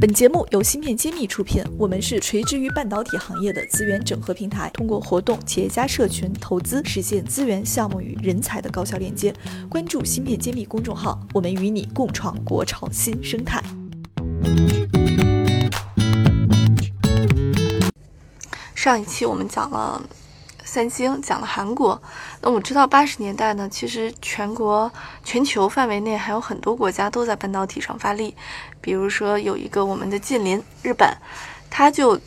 本节目由芯片揭秘出品，我们是垂直于半导体行业的资源整合平台，通过活动、企业家社群、投资，实现资源、项目与人才的高效链接。关注芯片揭秘公众号，我们与你共创国潮新生态。上一期我们讲了三星，讲了韩国。那我知道八十年代呢，其实全国、全球范围内还有很多国家都在半导体上发力。比如说有一个我们的近邻日本，它就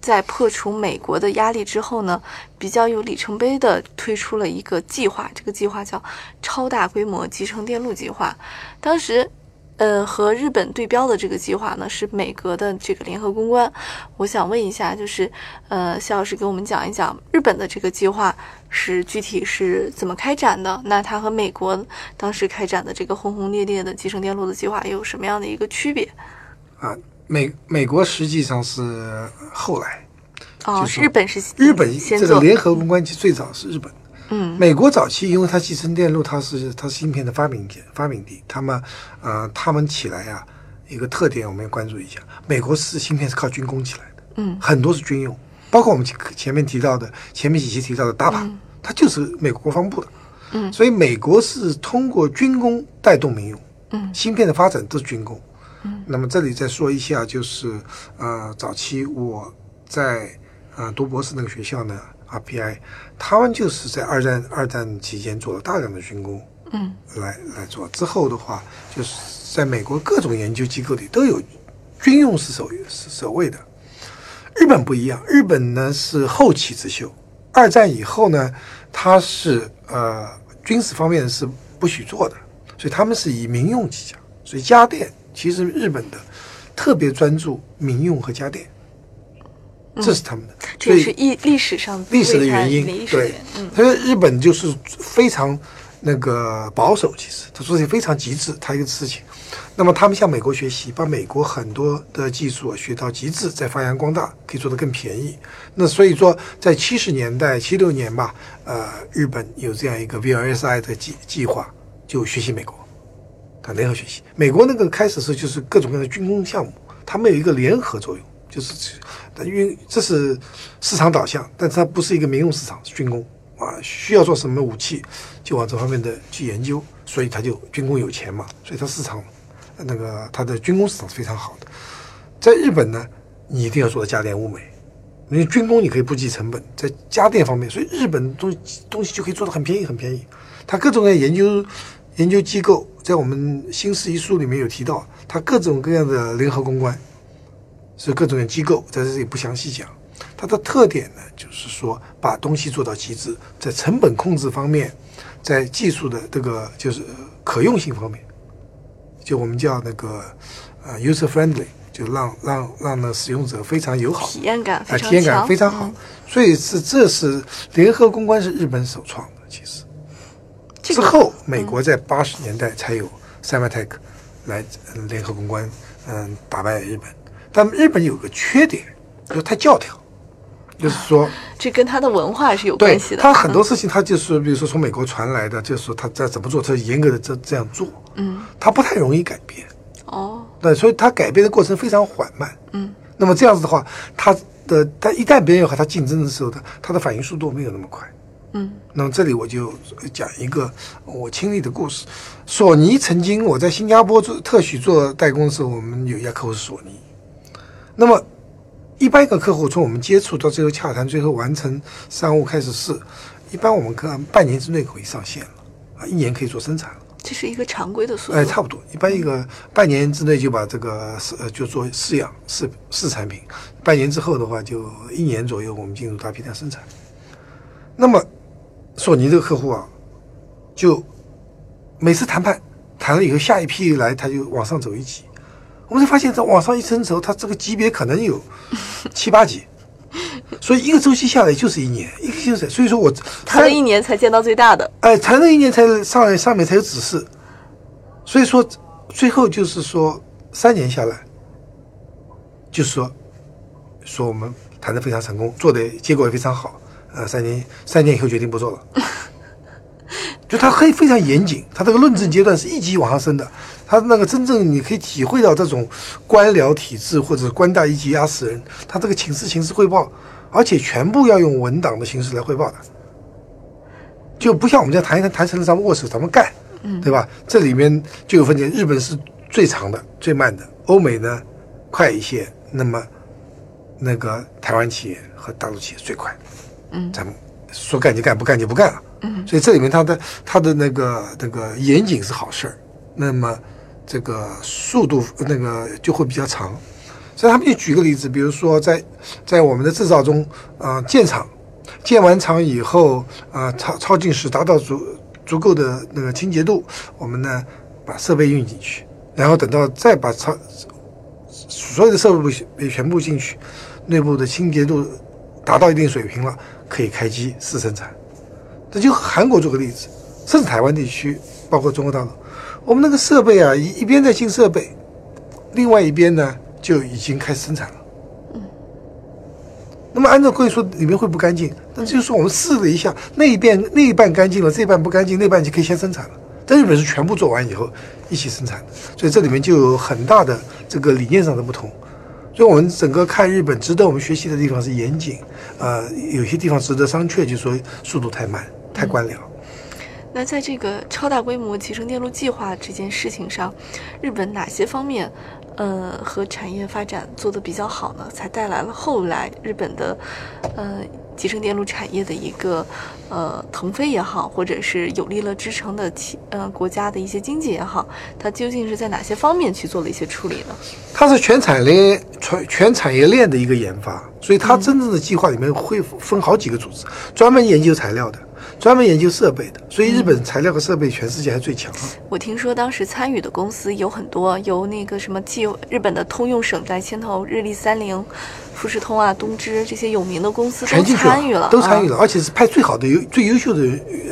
在破除美国的压力之后呢，比较有里程碑的推出了一个计划，这个计划叫超大规模集成电路计划。当时。呃，和日本对标的这个计划呢，是美国的这个联合公关。我想问一下，就是呃，肖老师给我们讲一讲日本的这个计划是具体是怎么开展的？那它和美国当时开展的这个轰轰烈烈的集成电路的计划有什么样的一个区别？啊，美美国实际上是后来哦，日本是日本先这个联合公关，其实最早是日本。嗯，美国早期因为它集成电路，它是它是芯片的发明点发明地，他们呃他们起来呀，一个特点我们要关注一下，美国是芯片是靠军工起来的，嗯，很多是军用，包括我们前前面提到的前面几期提到的 DAPA，它就是美国国防部的，嗯，所以美国是通过军工带动民用，嗯，芯片的发展都是军工，嗯，那么这里再说一下，就是呃早期我在呃读博士那个学校呢。RPI，他们就是在二战二战期间做了大量的军工，嗯，来来做。之后的话，就是在美国各种研究机构里都有军用是首是首位的。日本不一样，日本呢是后起之秀。二战以后呢，它是呃军事方面是不许做的，所以他们是以民用起家。所以家电其实日本的特别专注民用和家电。这是他们的，这是历历史上历史的原因。对，所以日本就是非常那个保守，其实他做的非常极致，他一个事情。那么他们向美国学习，把美国很多的技术学到极致，再发扬光大，可以做得更便宜。那所以说，在七十年代七六年吧，呃，日本有这样一个 VLSI 的计计划，就学习美国，他联合学习。美国那个开始是就是各种各样的军工项目，他们有一个联合作用。就是，因为这是市场导向，但是它不是一个民用市场，是军工啊，需要做什么武器，就往这方面的去研究，所以它就军工有钱嘛，所以它市场那个它的军工市场是非常好的。在日本呢，你一定要做到家电物美，因为军工你可以不计成本，在家电方面，所以日本东东西就可以做的很便宜，很便宜。它各种各样研究研究机构，在我们新世一书里面有提到，它各种各样的联合公关。是各种的机构在这里不详细讲，它的特点呢，就是说把东西做到极致，在成本控制方面，在技术的这个就是可用性方面，就我们叫那个呃 user friendly，就让让让呢使用者非常友好，体验感非常体验感非常好。所以是这是联合公关是日本首创的，其实之后美国在八十年代才有 Symantec 来联合公关，嗯，打败日本。但日本有个缺点，就是太教条，就是说，这跟他的文化是有关系的。他很多事情，他就是，比如说从美国传来的，就是说他在怎么做，他严格的这这样做，嗯，他不太容易改变。哦，对，所以他改变的过程非常缓慢。嗯，那么这样子的话，他的他一旦别人要和他竞争的时候，他他的反应速度没有那么快。嗯，那么这里我就讲一个我亲历的故事。索尼曾经我在新加坡做特许做代工的时候，我们有一家客户是索尼。那么，一般一个客户从我们接触到最后洽谈，最后完成商务开始试，一般我们可能半年之内可以上线了，啊，一年可以做生产了。这是一个常规的速度。哎，差不多，一般一个半年之内就把这个试呃就做试样试试产品，半年之后的话就一年左右我们进入大批量生产。那么，索尼这个客户啊，就每次谈判谈了以后，下一批来他就往上走一级。我们就发现，在往上一升的时候，它这个级别可能有 七八级，所以一个周期下来就是一年，一个就是，所以说我谈了一年才见到最大的，哎，谈了一年才上来，上面才有指示，所以说最后就是说三年下来，就是说说我们谈的非常成功，做的结果也非常好，呃，三年三年以后决定不做了，就他很非常严谨，他这个论证阶段是一级往上升的。他那个真正你可以体会到这种官僚体制或者官大一级压死人，他这个情势情势汇报，而且全部要用文档的形式来汇报的，就不像我们这样谈一谈谈成了咱们握手咱们干，嗯，对吧？这里面就有分歧，日本是最长的、最慢的，欧美呢快一些，那么那个台湾企业和大陆企业最快，嗯，咱们说干就干，不干就不干了。所以这里面它的它的那个那个严谨是好事儿，那么这个速度那个就会比较长。所以他们就举个例子，比如说在在我们的制造中，啊，建厂建完厂以后，啊，超超净时达到足足够的那个清洁度，我们呢把设备运进去，然后等到再把超所有的设备被全部进去，内部的清洁度达到一定水平了，可以开机试生产。这就韩国做个例子，甚至台湾地区，包括中国大陆，我们那个设备啊，一一边在进设备，另外一边呢就已经开始生产了。嗯。那么按照规律说，里面会不干净，那就是说我们试了一下，那一边那一半干净了，这一半不干净，那半就可以先生产了。在日本是全部做完以后一起生产的，所以这里面就有很大的这个理念上的不同。所以我们整个看日本，值得我们学习的地方是严谨，呃，有些地方值得商榷，就说速度太慢。太官僚。那在这个超大规模集成电路计划这件事情上，日本哪些方面，呃，和产业发展做得比较好呢？才带来了后来日本的，呃，集成电路产业的一个，呃，腾飞也好，或者是有力了支撑的其呃国家的一些经济也好，它究竟是在哪些方面去做了一些处理呢？它是全产业链全全产业链的一个研发，所以它真正的计划里面会分好几个组织，专门研究材料的。专门研究设备的，所以日本材料和设备全世界还最强。我听说当时参与的公司有很多，由那个什么，既有日本的通用省在牵头，日立、三菱、富士通啊、东芝这些有名的公司都参与了，都参与了，而且是派最好的、优最优秀的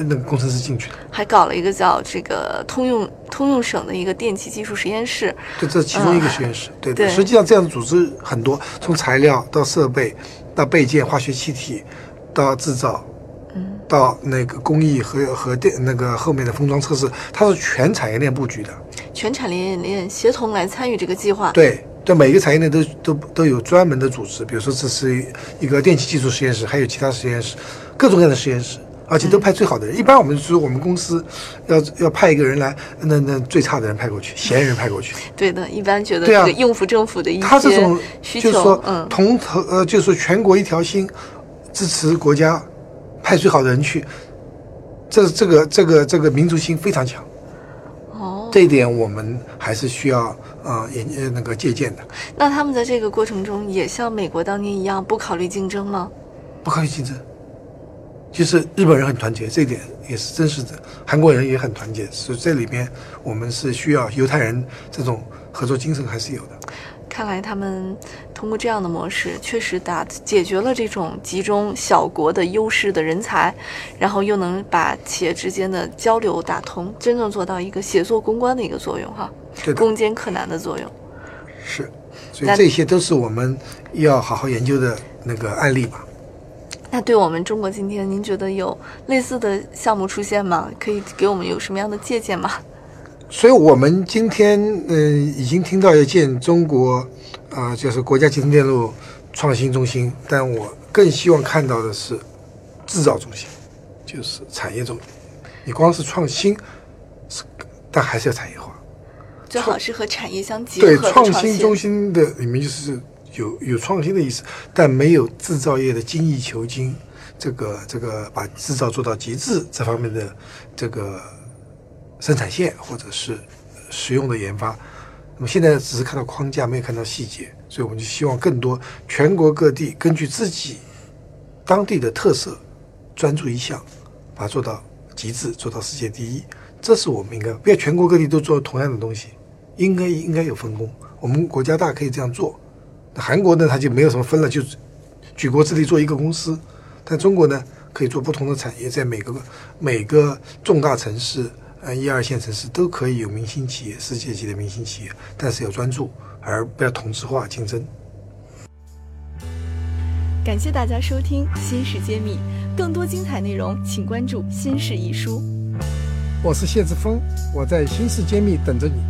那个工程师进去的。还搞了一个叫这个通用通用省的一个电气技术实验室，对，这其中一个实验室。对对，实际上这样的组织很多，从材料到设备，到备件、化学气体，到制造。到那个工艺和和电那个后面的封装测试，它是全产业链布局的，全产业链协同来参与这个计划。对，对，每一个产业链都都都有专门的组织，比如说这是一个电气技术实验室，还有其他实验室，各种各样的实验室，而且都派最好的人。一般我们说我们公司要要派一个人来，那那最差的人派过去，闲人派过去。对的，一般觉得这个应付政府的一些他这种就是说，嗯，同头呃，就是全国一条心，支持国家。派最好的人去，这这个这个这个民族性非常强。哦，这一点我们还是需要啊研那个借鉴的。那他们在这个过程中也像美国当年一样不考虑竞争吗？不考虑竞争，就是日本人很团结，这一点也是真实的。韩国人也很团结，所以这里边我们是需要犹太人这种合作精神还是有的。看来他们通过这样的模式，确实打解决了这种集中小国的优势的人才，然后又能把企业之间的交流打通，真正做到一个协作攻关的一个作用，哈，攻坚克难的作用。是，所以这些都是我们要好好研究的那个案例吧。那对我们中国今天，您觉得有类似的项目出现吗？可以给我们有什么样的借鉴吗？所以，我们今天嗯，已经听到要建中国，啊，就是国家集成电路创新中心。但我更希望看到的是制造中心，就是产业中心。你光是创新，是，但还是要产业化，最好是和产业相结合对，创新中心的里面就是有有创新的意思，但没有制造业的精益求精，这个这个把制造做到极致这方面的这个。生产线或者是实用的研发，那么现在只是看到框架，没有看到细节，所以我们就希望更多全国各地根据自己当地的特色，专注一项，把它做到极致，做到世界第一。这是我们应该不要全国各地都做同样的东西，应该应该有分工。我们国家大可以这样做。那韩国呢，它就没有什么分了，就举国之力做一个公司。但中国呢，可以做不同的产业，在每个每个重大城市。呃，一二线城市都可以有明星企业，世界级的明星企业，但是要专注，而不要同质化竞争。感谢大家收听《新事揭秘》，更多精彩内容请关注《新事一书》。我是谢志峰，我在《新事揭秘》等着你。